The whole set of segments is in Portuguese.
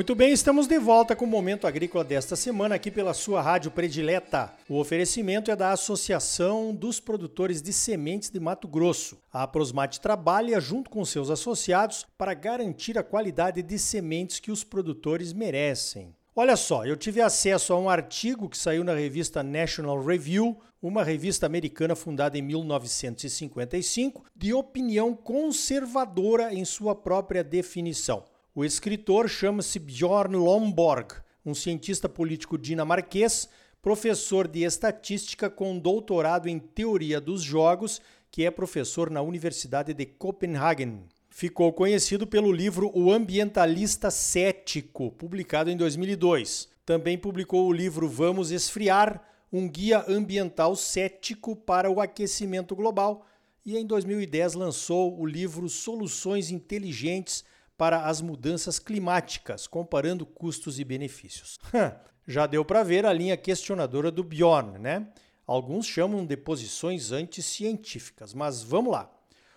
Muito bem, estamos de volta com o Momento Agrícola desta semana aqui pela sua rádio predileta. O oferecimento é da Associação dos Produtores de Sementes de Mato Grosso. A Prosmate trabalha junto com seus associados para garantir a qualidade de sementes que os produtores merecem. Olha só, eu tive acesso a um artigo que saiu na revista National Review, uma revista americana fundada em 1955, de opinião conservadora em sua própria definição. O escritor chama-se Bjorn Lomborg, um cientista político dinamarquês, professor de estatística com doutorado em teoria dos jogos, que é professor na Universidade de Copenhagen. Ficou conhecido pelo livro O Ambientalista Cético, publicado em 2002. Também publicou o livro Vamos Esfriar, um guia ambiental cético para o aquecimento global, e em 2010 lançou o livro Soluções Inteligentes para as mudanças climáticas, comparando custos e benefícios. Já deu para ver a linha questionadora do Bjorn, né? Alguns chamam de posições anticientíficas, mas vamos lá.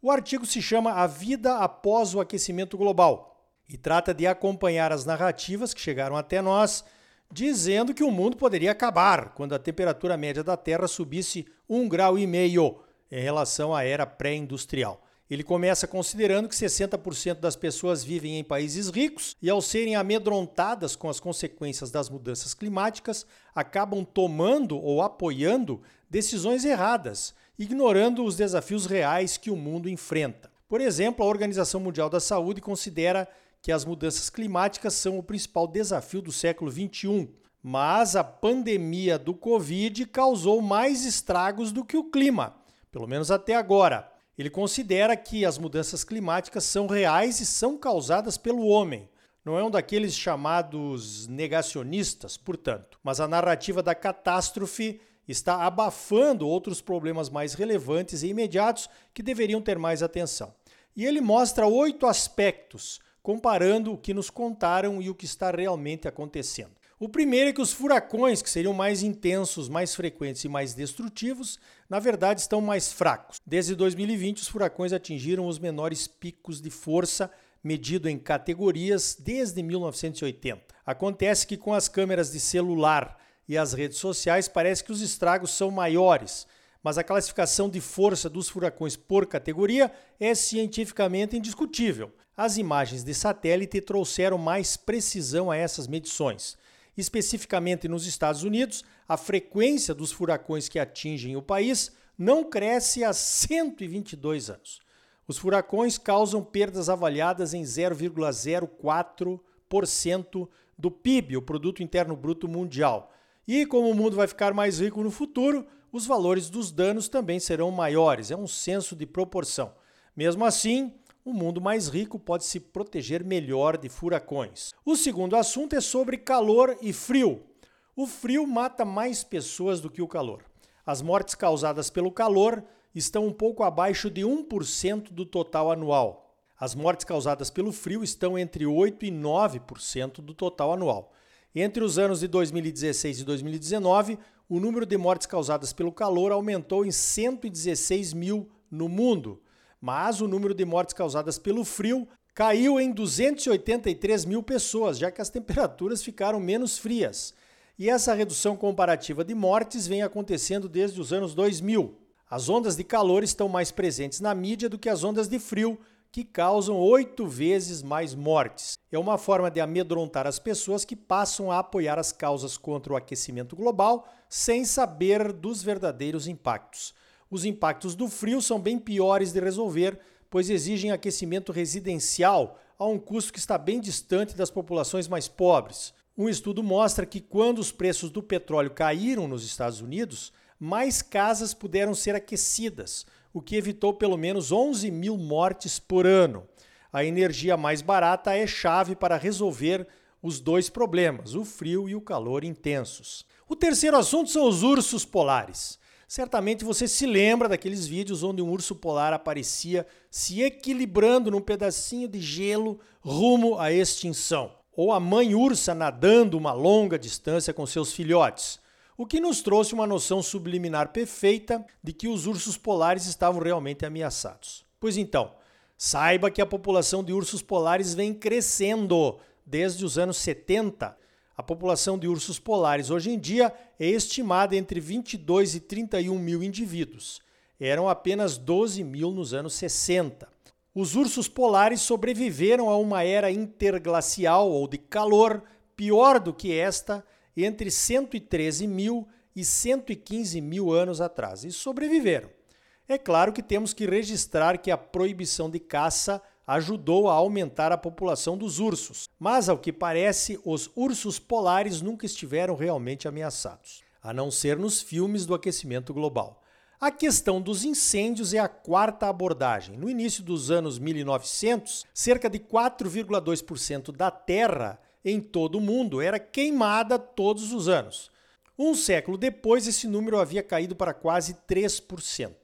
O artigo se chama A Vida Após o Aquecimento Global e trata de acompanhar as narrativas que chegaram até nós dizendo que o mundo poderia acabar quando a temperatura média da Terra subisse um grau meio em relação à era pré-industrial. Ele começa considerando que 60% das pessoas vivem em países ricos e, ao serem amedrontadas com as consequências das mudanças climáticas, acabam tomando ou apoiando decisões erradas, ignorando os desafios reais que o mundo enfrenta. Por exemplo, a Organização Mundial da Saúde considera que as mudanças climáticas são o principal desafio do século XXI, mas a pandemia do Covid causou mais estragos do que o clima, pelo menos até agora. Ele considera que as mudanças climáticas são reais e são causadas pelo homem. Não é um daqueles chamados negacionistas, portanto, mas a narrativa da catástrofe está abafando outros problemas mais relevantes e imediatos que deveriam ter mais atenção. E ele mostra oito aspectos, comparando o que nos contaram e o que está realmente acontecendo. O primeiro é que os furacões, que seriam mais intensos, mais frequentes e mais destrutivos, na verdade estão mais fracos. Desde 2020, os furacões atingiram os menores picos de força medido em categorias desde 1980. Acontece que com as câmeras de celular e as redes sociais parece que os estragos são maiores, mas a classificação de força dos furacões por categoria é cientificamente indiscutível. As imagens de satélite trouxeram mais precisão a essas medições. Especificamente nos Estados Unidos, a frequência dos furacões que atingem o país não cresce há 122 anos. Os furacões causam perdas avaliadas em 0,04% do PIB, o produto interno bruto mundial. E como o mundo vai ficar mais rico no futuro, os valores dos danos também serão maiores, é um senso de proporção. Mesmo assim, o mundo mais rico pode se proteger melhor de furacões. O segundo assunto é sobre calor e frio. O frio mata mais pessoas do que o calor. As mortes causadas pelo calor estão um pouco abaixo de 1% do total anual. As mortes causadas pelo frio estão entre 8 e 9% do total anual. Entre os anos de 2016 e 2019, o número de mortes causadas pelo calor aumentou em 116 mil no mundo, mas o número de mortes causadas pelo frio caiu em 283 mil pessoas, já que as temperaturas ficaram menos frias. E essa redução comparativa de mortes vem acontecendo desde os anos 2000. As ondas de calor estão mais presentes na mídia do que as ondas de frio, que causam oito vezes mais mortes. É uma forma de amedrontar as pessoas que passam a apoiar as causas contra o aquecimento global sem saber dos verdadeiros impactos. Os impactos do frio são bem piores de resolver, pois exigem aquecimento residencial a um custo que está bem distante das populações mais pobres. Um estudo mostra que quando os preços do petróleo caíram nos Estados Unidos, mais casas puderam ser aquecidas, o que evitou pelo menos 11 mil mortes por ano. A energia mais barata é chave para resolver os dois problemas, o frio e o calor intensos. O terceiro assunto são os ursos polares. Certamente você se lembra daqueles vídeos onde um urso polar aparecia se equilibrando num pedacinho de gelo rumo à extinção, ou a mãe ursa nadando uma longa distância com seus filhotes, o que nos trouxe uma noção subliminar perfeita de que os ursos polares estavam realmente ameaçados. Pois então, saiba que a população de ursos polares vem crescendo, desde os anos 70. A população de ursos polares hoje em dia é estimada entre 22 e 31 mil indivíduos. Eram apenas 12 mil nos anos 60. Os ursos polares sobreviveram a uma era interglacial ou de calor pior do que esta entre 113 mil e 115 mil anos atrás e sobreviveram. É claro que temos que registrar que a proibição de caça ajudou a aumentar a população dos ursos, mas ao que parece, os ursos polares nunca estiveram realmente ameaçados, a não ser nos filmes do aquecimento global. A questão dos incêndios é a quarta abordagem. No início dos anos 1900, cerca de 4,2% da terra em todo o mundo era queimada todos os anos. Um século depois, esse número havia caído para quase 3%.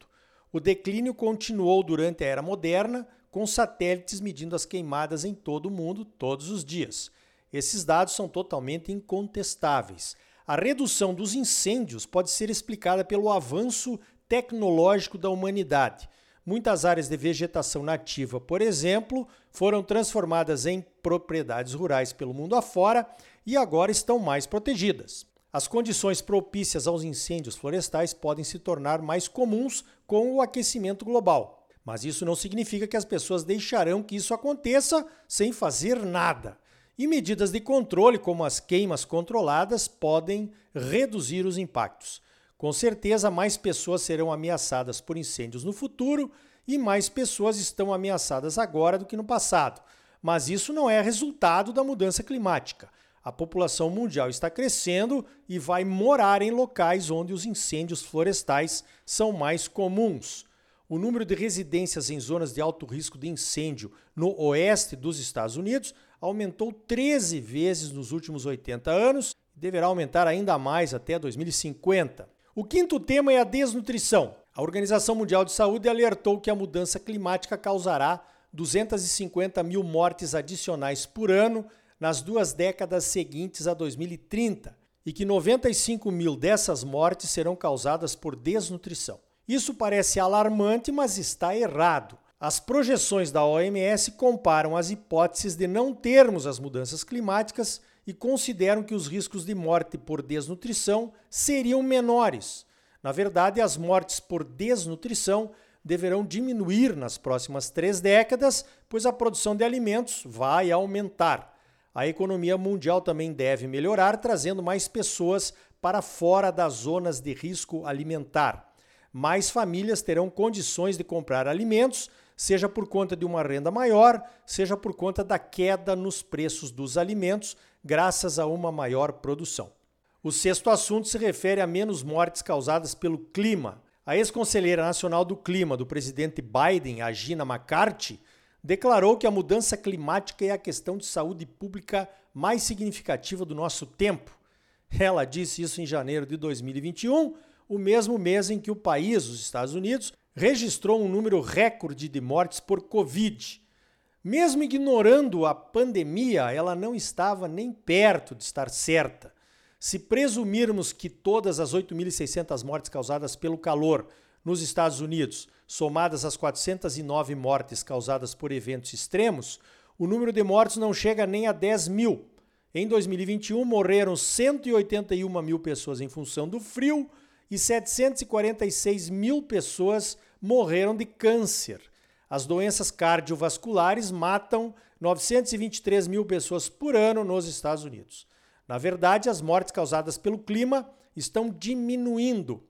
O declínio continuou durante a Era Moderna, com satélites medindo as queimadas em todo o mundo todos os dias. Esses dados são totalmente incontestáveis. A redução dos incêndios pode ser explicada pelo avanço tecnológico da humanidade. Muitas áreas de vegetação nativa, por exemplo, foram transformadas em propriedades rurais pelo mundo afora e agora estão mais protegidas. As condições propícias aos incêndios florestais podem se tornar mais comuns com o aquecimento global. Mas isso não significa que as pessoas deixarão que isso aconteça sem fazer nada. E medidas de controle, como as queimas controladas, podem reduzir os impactos. Com certeza, mais pessoas serão ameaçadas por incêndios no futuro e mais pessoas estão ameaçadas agora do que no passado. Mas isso não é resultado da mudança climática. A população mundial está crescendo e vai morar em locais onde os incêndios florestais são mais comuns. O número de residências em zonas de alto risco de incêndio no oeste dos Estados Unidos aumentou 13 vezes nos últimos 80 anos e deverá aumentar ainda mais até 2050. O quinto tema é a desnutrição. A Organização Mundial de Saúde alertou que a mudança climática causará 250 mil mortes adicionais por ano nas duas décadas seguintes a 2030 e que 95 mil dessas mortes serão causadas por desnutrição. Isso parece alarmante, mas está errado. As projeções da OMS comparam as hipóteses de não termos as mudanças climáticas e consideram que os riscos de morte por desnutrição seriam menores. Na verdade, as mortes por desnutrição deverão diminuir nas próximas três décadas, pois a produção de alimentos vai aumentar. A economia mundial também deve melhorar, trazendo mais pessoas para fora das zonas de risco alimentar. Mais famílias terão condições de comprar alimentos, seja por conta de uma renda maior, seja por conta da queda nos preços dos alimentos, graças a uma maior produção. O sexto assunto se refere a menos mortes causadas pelo clima. A ex-conselheira nacional do clima do presidente Biden, a Gina McCarthy, declarou que a mudança climática é a questão de saúde pública mais significativa do nosso tempo. Ela disse isso em janeiro de 2021, o mesmo mês em que o país, os Estados Unidos, registrou um número recorde de mortes por Covid. Mesmo ignorando a pandemia, ela não estava nem perto de estar certa. Se presumirmos que todas as 8.600 mortes causadas pelo calor nos Estados Unidos somadas às 409 mortes causadas por eventos extremos, o número de mortos não chega nem a 10 mil. Em 2021, morreram 181 mil pessoas em função do frio e 746 mil pessoas morreram de câncer. As doenças cardiovasculares matam 923 mil pessoas por ano nos Estados Unidos. Na verdade, as mortes causadas pelo clima estão diminuindo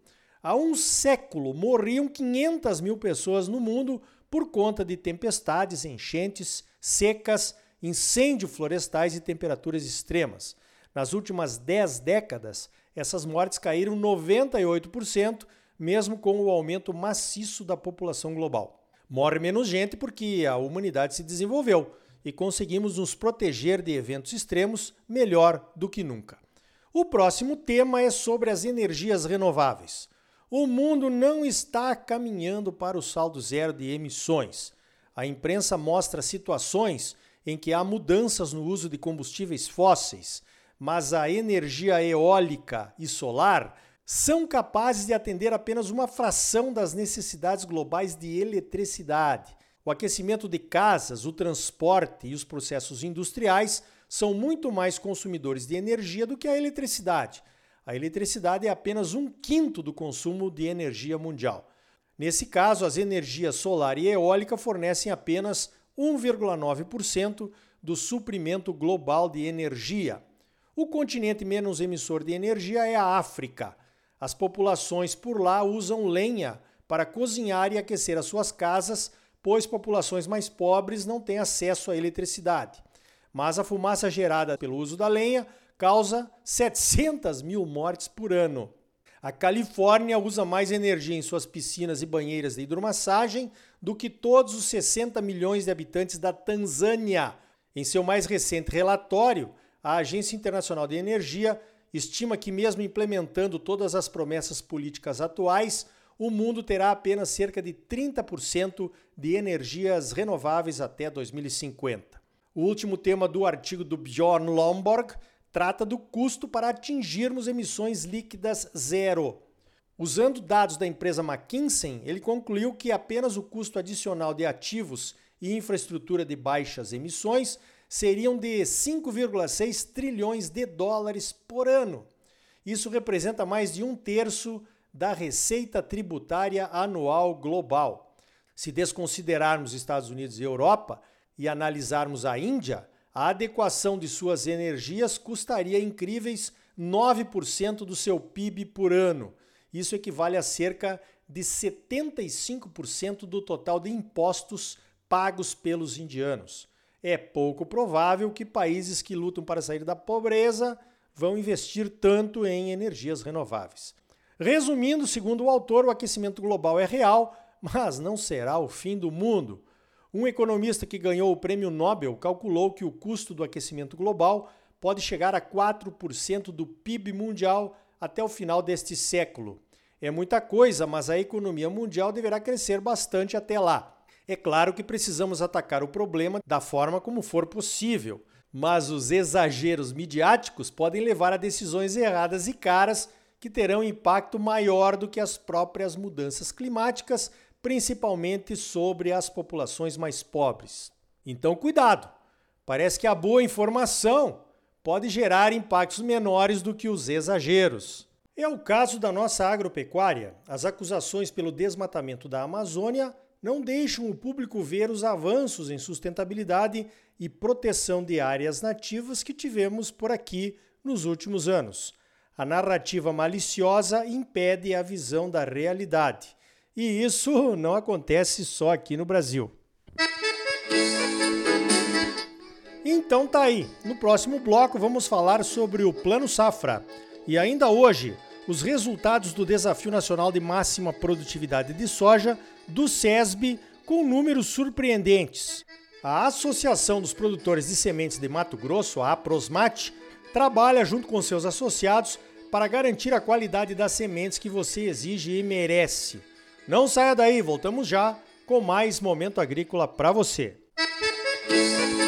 Há um século morriam 500 mil pessoas no mundo por conta de tempestades, enchentes, secas, incêndios florestais e temperaturas extremas. Nas últimas 10 décadas, essas mortes caíram 98%, mesmo com o aumento maciço da população global. Morre menos gente porque a humanidade se desenvolveu e conseguimos nos proteger de eventos extremos melhor do que nunca. O próximo tema é sobre as energias renováveis. O mundo não está caminhando para o saldo zero de emissões. A imprensa mostra situações em que há mudanças no uso de combustíveis fósseis, mas a energia eólica e solar são capazes de atender apenas uma fração das necessidades globais de eletricidade. O aquecimento de casas, o transporte e os processos industriais são muito mais consumidores de energia do que a eletricidade. A eletricidade é apenas um quinto do consumo de energia mundial. Nesse caso, as energias solar e eólica fornecem apenas 1,9% do suprimento global de energia. O continente menos emissor de energia é a África. As populações por lá usam lenha para cozinhar e aquecer as suas casas, pois populações mais pobres não têm acesso à eletricidade. Mas a fumaça gerada pelo uso da lenha causa 700 mil mortes por ano. A Califórnia usa mais energia em suas piscinas e banheiras de hidromassagem do que todos os 60 milhões de habitantes da Tanzânia. Em seu mais recente relatório, a Agência Internacional de Energia estima que, mesmo implementando todas as promessas políticas atuais, o mundo terá apenas cerca de 30% de energias renováveis até 2050. O último tema do artigo do Bjorn Lomborg trata do custo para atingirmos emissões líquidas zero. Usando dados da empresa McKinsey, ele concluiu que apenas o custo adicional de ativos e infraestrutura de baixas emissões seriam de 5,6 trilhões de dólares por ano. Isso representa mais de um terço da receita tributária anual global. Se desconsiderarmos Estados Unidos e Europa e analisarmos a Índia, a adequação de suas energias custaria incríveis 9% do seu PIB por ano. Isso equivale a cerca de 75% do total de impostos pagos pelos indianos. É pouco provável que países que lutam para sair da pobreza vão investir tanto em energias renováveis. Resumindo, segundo o autor, o aquecimento global é real, mas não será o fim do mundo. Um economista que ganhou o prêmio Nobel calculou que o custo do aquecimento global pode chegar a 4% do PIB mundial até o final deste século. É muita coisa, mas a economia mundial deverá crescer bastante até lá. É claro que precisamos atacar o problema da forma como for possível, mas os exageros midiáticos podem levar a decisões erradas e caras que terão impacto maior do que as próprias mudanças climáticas, principalmente sobre as populações mais pobres. Então, cuidado! Parece que a boa informação pode gerar impactos menores do que os exageros. É o caso da nossa agropecuária. As acusações pelo desmatamento da Amazônia não deixam o público ver os avanços em sustentabilidade e proteção de áreas nativas que tivemos por aqui nos últimos anos. A narrativa maliciosa impede a visão da realidade. E isso não acontece só aqui no Brasil. Então tá aí. No próximo bloco vamos falar sobre o Plano Safra. E ainda hoje, os resultados do Desafio Nacional de Máxima Produtividade de Soja do SESB com números surpreendentes. A Associação dos Produtores de Sementes de Mato Grosso, a Aprosmate, trabalha junto com seus associados para garantir a qualidade das sementes que você exige e merece. Não saia daí, voltamos já com mais momento agrícola para você. Música